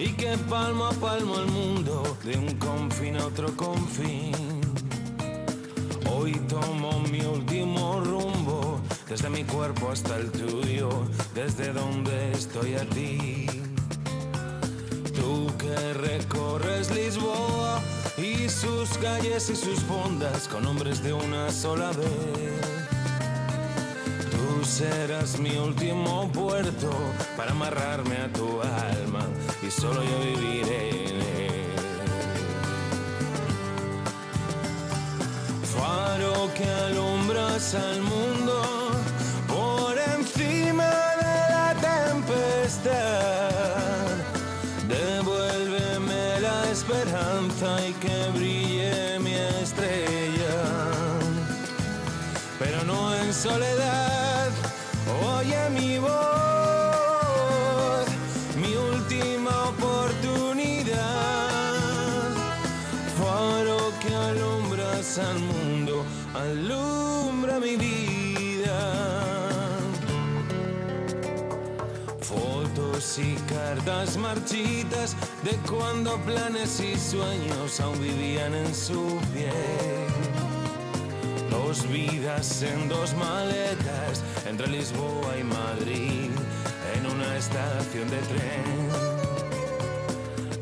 y que palmo a palmo el mundo de un confín a otro confín. Hoy tomo mi último rumbo, desde mi cuerpo hasta el tuyo, desde donde estoy a ti. Tú que recorres Lisboa y sus calles y sus fondas con hombres de una sola vez. Serás mi último puerto para amarrarme a tu alma y solo yo viviré en él. Faro que alumbras al mundo por encima de la tempestad. Devuélveme la esperanza y que brille mi estrella. Pero no en soledad, marchitas de cuando planes y sueños aún vivían en su piel. Dos vidas en dos maletas entre Lisboa y Madrid en una estación de tren.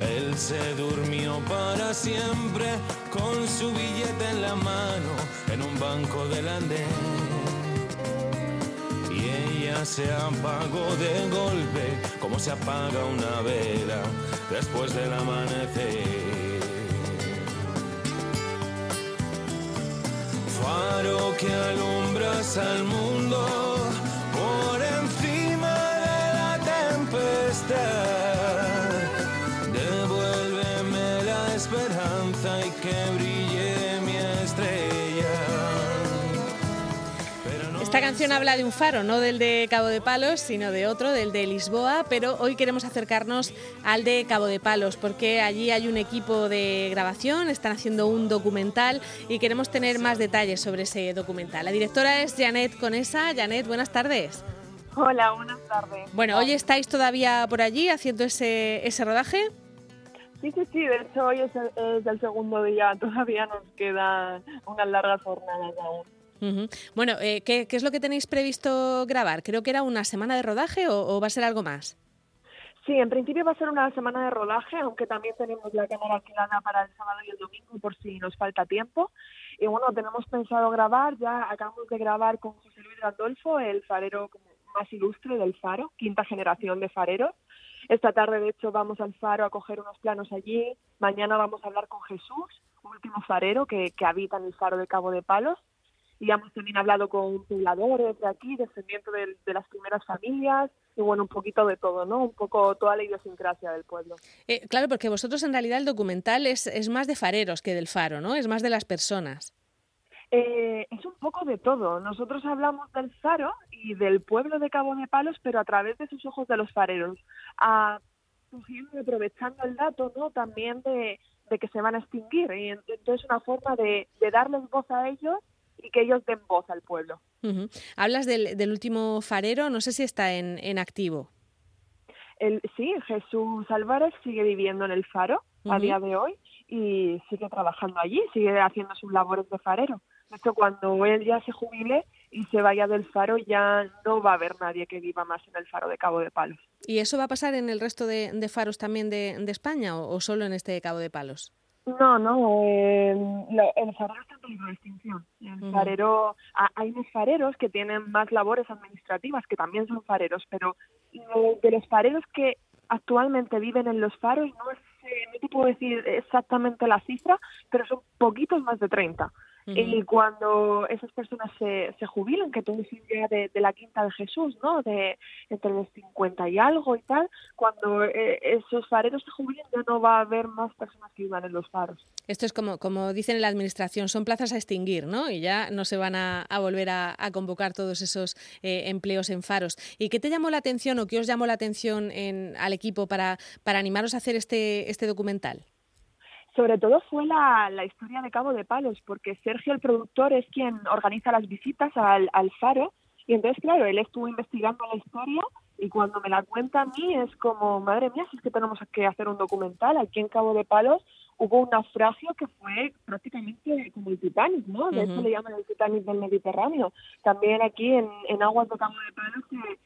Él se durmió para siempre con su billete en la mano en un banco del andén. Se apagó de golpe como se apaga una vela después del amanecer. Faro que alumbras al mundo Esta canción habla de un faro, no del de Cabo de Palos, sino de otro, del de Lisboa, pero hoy queremos acercarnos al de Cabo de Palos, porque allí hay un equipo de grabación, están haciendo un documental y queremos tener más detalles sobre ese documental. La directora es Janet Conesa. Janet, buenas tardes. Hola, buenas tardes. Bueno, hoy estáis todavía por allí haciendo ese, ese rodaje. Sí, sí, sí, de hecho hoy es el, es el segundo día, todavía nos quedan unas largas jornadas aún. Bueno, eh, ¿qué, es lo que tenéis previsto grabar? Creo que era una semana de rodaje o, va a ser algo más. Sí, en principio va a ser una semana de rodaje, aunque también tenemos la cámara alquilada para el sábado y el domingo por si nos falta tiempo. Y bueno, tenemos pensado grabar, ya acabamos de grabar con José Luis Gandolfo, el farero más ilustre del faro, quinta generación de fareros. Esta tarde, de hecho, vamos al faro a coger unos planos allí. Mañana vamos a hablar con Jesús, último farero que habita en el faro de Cabo de Palos. Y hemos también hablado con pobladores de aquí, descendientes de, de las primeras familias, y bueno, un poquito de todo, ¿no? Un poco toda la idiosincrasia del pueblo. Eh, claro, porque vosotros en realidad el documental es, es más de fareros que del faro, ¿no? Es más de las personas. Eh, es un poco de todo. Nosotros hablamos del faro y del pueblo de Cabo de Palos, pero a través de sus ojos de los fareros. Ah, cogiendo y aprovechando el dato, ¿no? También de, de que se van a extinguir. Y ent- entonces una forma de, de darles voz a ellos y que ellos den voz al pueblo. Ujú. Hablas del, del último farero, no sé si está en, en activo. El, sí, Jesús Álvarez sigue viviendo en el faro a Ujú. día de hoy y sigue trabajando allí, sigue haciendo sus labores de farero. De hecho, cuando él ya se jubile y se vaya del faro, ya no va a haber nadie que viva más en el faro de Cabo de Palos. ¿Y eso va a pasar en el resto de, de faros también de, de España o, o solo en este de Cabo de Palos? No, no, eh, el farero está en peligro de extinción. El farero, ha- hay unos fareros que tienen más labores administrativas, que también son fareros, pero de los fareros que actualmente viven en los faros, no, sé, no te puedo decir exactamente la cifra, pero son poquitos más de 30. Y cuando esas personas se, se jubilan, que todos son ya de, de la quinta de Jesús, ¿no? De entre los 50 y algo y tal, cuando eh, esos fareros se jubilen ya no va a haber más personas que vivan en los faros. Esto es como, como dicen en la administración, son plazas a extinguir, ¿no? Y ya no se van a, a volver a, a convocar todos esos eh, empleos en faros. ¿Y qué te llamó la atención o qué os llamó la atención en, al equipo para, para animaros a hacer este, este documental? Sobre todo fue la, la historia de Cabo de Palos, porque Sergio, el productor, es quien organiza las visitas al, al faro. Y entonces, claro, él estuvo investigando la historia Y cuando me la cuenta a mí es como, madre mía, si es que tenemos que hacer un documental. Aquí en Cabo de Palos hubo un naufragio que fue prácticamente como el Titanic, ¿no? De hecho le llaman el Titanic del Mediterráneo. También aquí en, en aguas de Cabo de Palos que,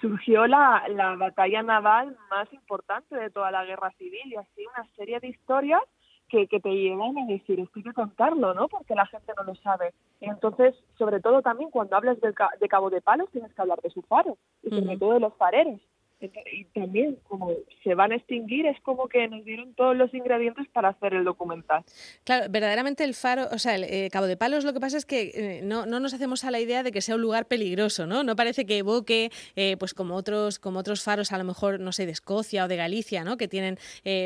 surgió la, la batalla naval más importante de toda la guerra civil y así una serie de historias que, que te llevan a decir, esto hay que contarlo, ¿no? Porque la gente no lo sabe. Entonces, sobre todo también cuando hablas de, de Cabo de Palos, tienes que hablar de su faro y sobre todo de los fareros y también como se van a extinguir es como que nos dieron todos los ingredientes para hacer el documental. Claro, verdaderamente el faro, o sea, el eh, Cabo de Palos lo que pasa es que eh, no, no, nos hacemos a la idea de que sea un lugar peligroso, ¿no? No parece que evoque, eh, pues como otros, como otros faros, a lo mejor, no sé, de Escocia o de Galicia, ¿no? Que tienen,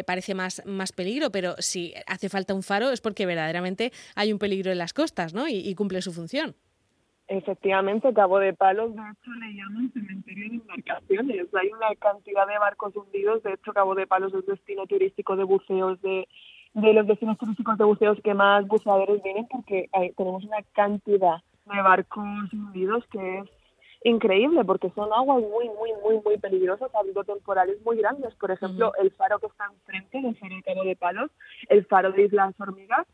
parece más, más peligro, pero si hace falta un faro es porque verdaderamente hay un peligro en las costas, ¿no? y cumple su función. Efectivamente, Cabo de Palos, de hecho, le llaman cementerio de embarcaciones. Hay una cantidad de barcos hundidos. De hecho, Cabo de Palos es destino turístico de buceos, de, de los destinos turísticos de buceos que más buceadores vienen porque tenemos una cantidad de barcos hundidos que es increíble porque son aguas muy, muy, muy, muy peligrosas, ha habido temporales muy grandes. Por ejemplo, el faro que está enfrente del faro de Cabo de Palos, el faro de Islas Hormigas,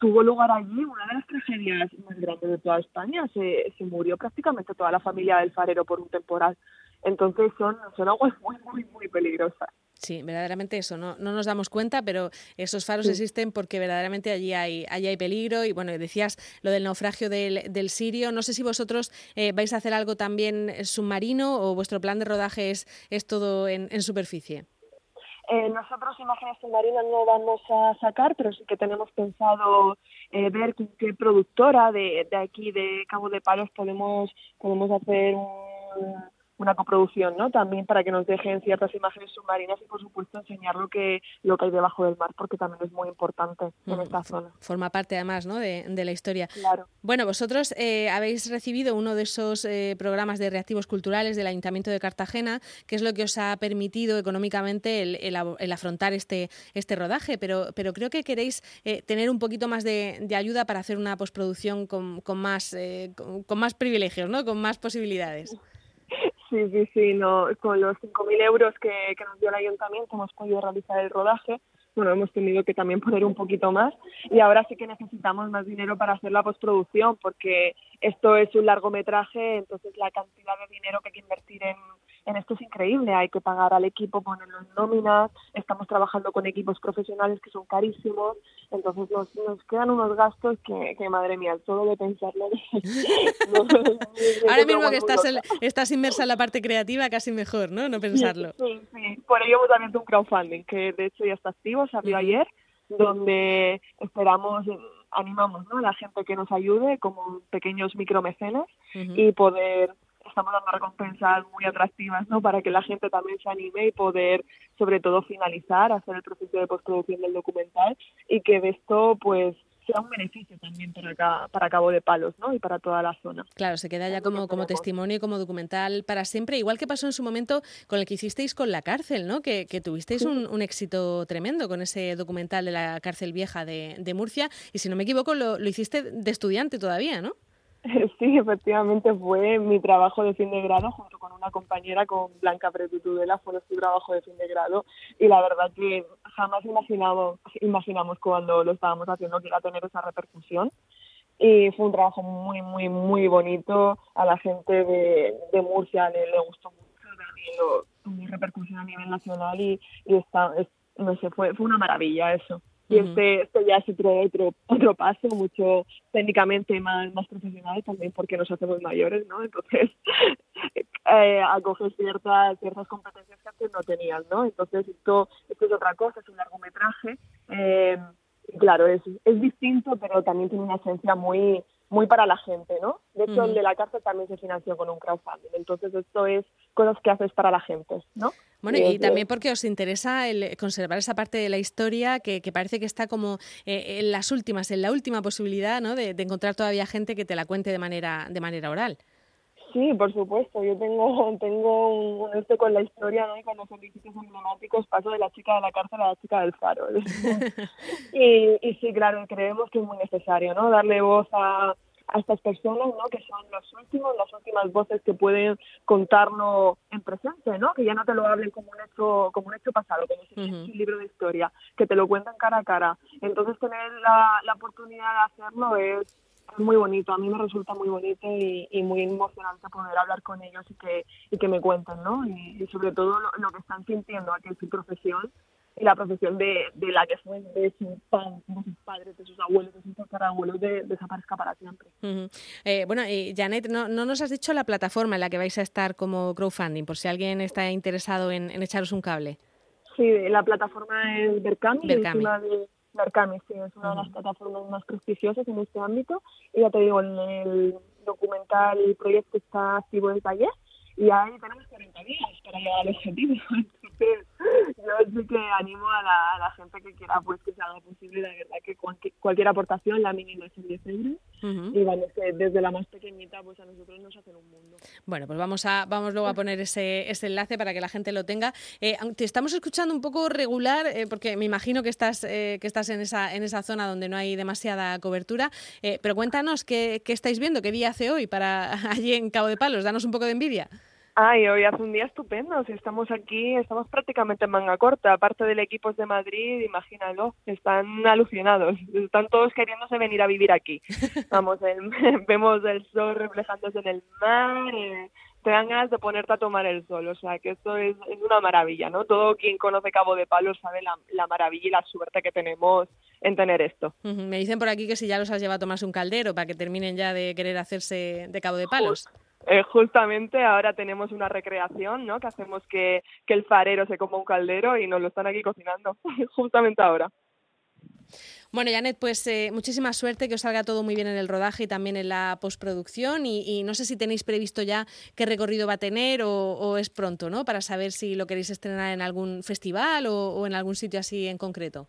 tuvo lugar allí una de las tragedias más grandes de toda España. Se, se murió prácticamente toda la familia del farero por un temporal. Entonces son, son aguas muy, muy, muy peligrosas. Sí, verdaderamente eso, no, no nos damos cuenta, pero esos faros existen porque verdaderamente allí hay, allí hay peligro. Y bueno, decías lo del naufragio del, del Sirio. No sé si vosotros eh, vais a hacer algo también submarino o vuestro plan de rodaje es, es todo en, en superficie. Eh, nosotros imágenes submarinas no vamos a sacar, pero sí que tenemos pensado eh, ver con qué productora de, de aquí de Cabo de Palos podemos podemos hacer un, una coproducción, ¿no? También para que nos dejen ciertas imágenes submarinas y, por supuesto, enseñar lo que, lo que hay debajo del mar, porque también es muy importante en mm, esta zona. Forma parte, además, ¿no? de, de la historia. Claro. Bueno, vosotros eh, habéis recibido uno de esos eh, programas de reactivos culturales del Ayuntamiento de Cartagena, que es lo que os ha permitido económicamente el, el, afrontar este, este rodaje, pero, pero creo que queréis eh, tener un poquito más de, de, ayuda para hacer una postproducción con, con más, con, con más privilegios, ¿no? Con más posibilidades. Sí, sí, sí, no, con los 5.000 euros que, que nos dio el ayuntamiento hemos podido realizar el rodaje. Bueno, hemos tenido que también poner un poquito más y ahora sí que necesitamos más dinero para hacer la postproducción porque esto es un largometraje, entonces la cantidad de dinero que hay que invertir en, en esto es increíble. Hay que pagar al equipo, ponerlo en nóminas, estamos trabajando con equipos profesionales que son carísimos, entonces nos, nos quedan unos gastos que, que, madre mía, todo de pensarlo. Ahora mismo que estás, estás inmersa en la parte creativa, casi mejor, ¿no? No pensarlo. Sí, sí. Por ello hemos abierto un crowdfunding, que de hecho ya está activo, salió ayer, donde esperamos animamos ¿no? a la gente que nos ayude como pequeños micromecenas y poder estamos dando recompensas muy atractivas ¿no? para que la gente también se anime y poder sobre todo finalizar, hacer el proceso de postproducción del documental y que de esto pues sea un beneficio también para, acá, para Cabo de Palos ¿no? y para toda la zona. Claro, se queda ya como, como testimonio y como documental para siempre, igual que pasó en su momento con el que hicisteis con la cárcel, ¿no? que, que tuvisteis un, un, éxito tremendo con ese documental de la cárcel vieja de, de Murcia y si no me equivoco lo, lo hiciste de estudiante todavía, ¿no? Sí, efectivamente fue mi trabajo de fin de grado junto con una compañera, con Blanca Pretutudela, fue nuestro trabajo de fin de grado. Y la verdad que jamás imaginamos, imaginamos cuando lo estábamos haciendo que iba a tener esa repercusión. Y fue un trabajo muy, muy, muy bonito. A la gente de, de Murcia le, gustó mucho, también lo, tuvo repercusión a nivel nacional y, y está, es, no sé, fue, fue una maravilla eso y este, este ya es otro, otro, otro paso, mucho técnicamente más, más profesional también porque nos hacemos mayores, ¿no? Entonces, eh, acoges ciertas, ciertas competencias que antes no tenías, ¿no? Entonces, esto, esto es otra cosa, es un largometraje. Eh, claro, es, es distinto, pero también tiene una esencia muy, muy para la gente, ¿no? De hecho, el de la cárcel también se financió con un crowdfunding. Entonces, esto es cosas que haces para la gente, ¿no? Bueno, y, también porque os interesa el conservar esa parte de la historia que, que parece que está como eh, en las últimas, en la última posibilidad, ¿no? De, de, encontrar todavía gente que te la cuente de manera, de manera oral. Sí, por supuesto. Yo tengo tengo un, este con la historia ¿no? y con los edificios emblemáticos. Paso de la chica de la cárcel a la chica del faro. y, y sí, claro, creemos que es muy necesario, ¿no? Darle voz a, a estas personas, ¿no? Que son los últimos, las últimas voces que pueden contarlo en presente, ¿no? Que ya no te lo hablen como un hecho, como un hecho pasado, como si fuese un libro de historia, que te lo cuentan cara a cara. Entonces tener la, la oportunidad de hacerlo es muy bonito, a mí me resulta muy bonito y, muy emocionante poder hablar con ellos y que, y que me cuenten, ¿no? Y, sobre todo lo, que están sintiendo aquí en su profesión y la profesión de, de la que fue de, sus padres, de sus abuelos, de sus tatarabuelos, de, desaparezca para siempre. eh, bueno, y Janet, no, no nos has dicho la plataforma en la que vais a estar como crowdfunding, por si alguien está interesado en, echaros un cable. Sí, la plataforma es Berkami, Berkami. Es de Berkami, sí, es una de las plataformas más prestigiosas en este ámbito. Y ya te digo, en el documental el proyecto está activo en taller y ahí tenemos 40 días para llegar al objetivo. Entonces, yo sí que animo a la, a la, gente que quiera pues que se haga posible, la verdad que cualquier, aportación, la mínima es 10 euros, y bueno, que desde la más pequeñita pues a nosotros nos hacen un mundo. Bueno, pues vamos a vamos luego a poner ese, ese enlace para que la gente lo tenga. Eh, te estamos escuchando un poco regular, eh, porque me imagino que estás, eh, que estás en, esa, en esa zona donde no hay demasiada cobertura, eh, pero cuéntanos qué, qué estáis viendo, qué día hace hoy para allí en Cabo de Palos, danos un poco de envidia. Ay, hoy hace un día estupendo. Si estamos aquí, estamos prácticamente en manga corta. Aparte del equipo de Madrid, imagínalo, están alucinados. Están todos queriéndose venir a vivir aquí. Vamos, vemos el sol reflejándose en el mar. Eh, te dan ganas de ponerte a tomar el sol. O sea, que esto es, una maravilla, ¿no? Todo quien conoce Cabo de Palos sabe la, maravilla y la suerte que tenemos en tener esto. Me dicen por aquí que si ya los has llevado a tomarse un caldero para que terminen ya de querer hacerse de Cabo de Palos. Eh, justamente ahora tenemos una recreación, ¿no? Que hacemos que, que el farero se coma un caldero y nos lo están aquí cocinando, justamente ahora. Bueno, Janet, pues eh, muchísima suerte, que os salga todo muy bien en el rodaje y también en la postproducción. Y, no sé si tenéis previsto ya qué recorrido va a tener o, es pronto, ¿no? Para saber si lo queréis estrenar en algún festival o en algún sitio así en concreto.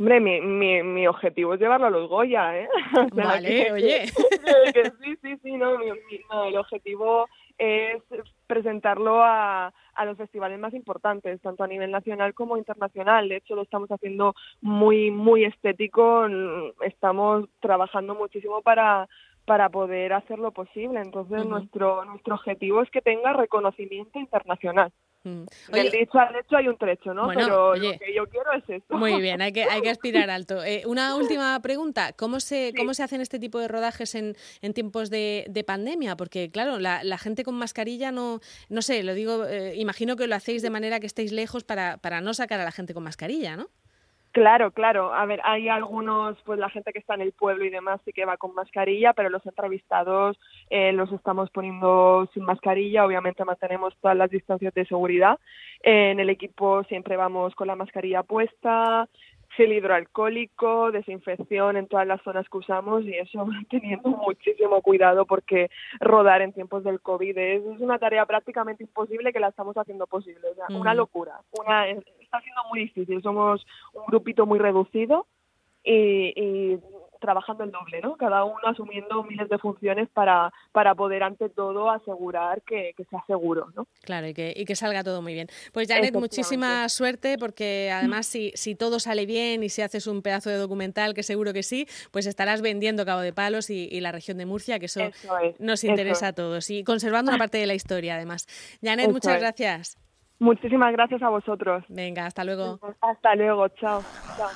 Hombre, mi, mi, mi objetivo es llevarlo a los Goya, ¿eh? vale, oye. sí, sí, sí, no, no, el objetivo es presentarlo a, a los festivales más importantes, tanto a nivel nacional como internacional. De hecho, lo estamos haciendo muy, muy estético. Estamos trabajando muchísimo para para poder hacerlo posible. Entonces, nuestro nuestro objetivo es que tenga reconocimiento internacional. Mm. Del dicho al hecho hay un trecho, ¿no? Pero lo que yo quiero es eso. Muy bien, hay que, hay que aspirar alto. Eh, una última pregunta, ¿cómo se, ¿cómo se hacen este tipo de rodajes en, en tiempos de, de pandemia? Porque, claro, la, la, gente con mascarilla no, no sé, lo digo, eh, imagino que lo hacéis de manera que estéis lejos para, para no sacar a la gente con mascarilla, ¿no? Claro, claro. A ver, hay algunos, pues la gente que está en el pueblo y demás sí que va con mascarilla, pero los entrevistados eh, los estamos poniendo sin mascarilla. Obviamente mantenemos todas las distancias de seguridad. en el equipo siempre vamos con la mascarilla puesta, gel hidroalcohólico, desinfección en todas las zonas que usamos y eso teniendo muchísimo cuidado porque rodar en tiempos del COVID es, una tarea prácticamente imposible que la estamos haciendo posible. O sea, una locura. Una, está siendo muy difícil. Somos un grupito muy reducido y, y trabajando el doble, ¿no? Cada uno asumiendo miles de funciones para, para poder ante todo asegurar que, sea seguro, ¿no? Claro, y que, y que salga todo muy bien. Pues Janet, muchísima suerte porque además si, si todo sale bien y si haces un pedazo de documental, que seguro que sí, pues estarás vendiendo Cabo de Palos y, la región de Murcia, que eso, nos interesa a todos y conservando una parte de la historia además. Janet, muchas gracias. Muchísimas gracias a vosotros. Venga, hasta luego. Hasta luego, chao. chao.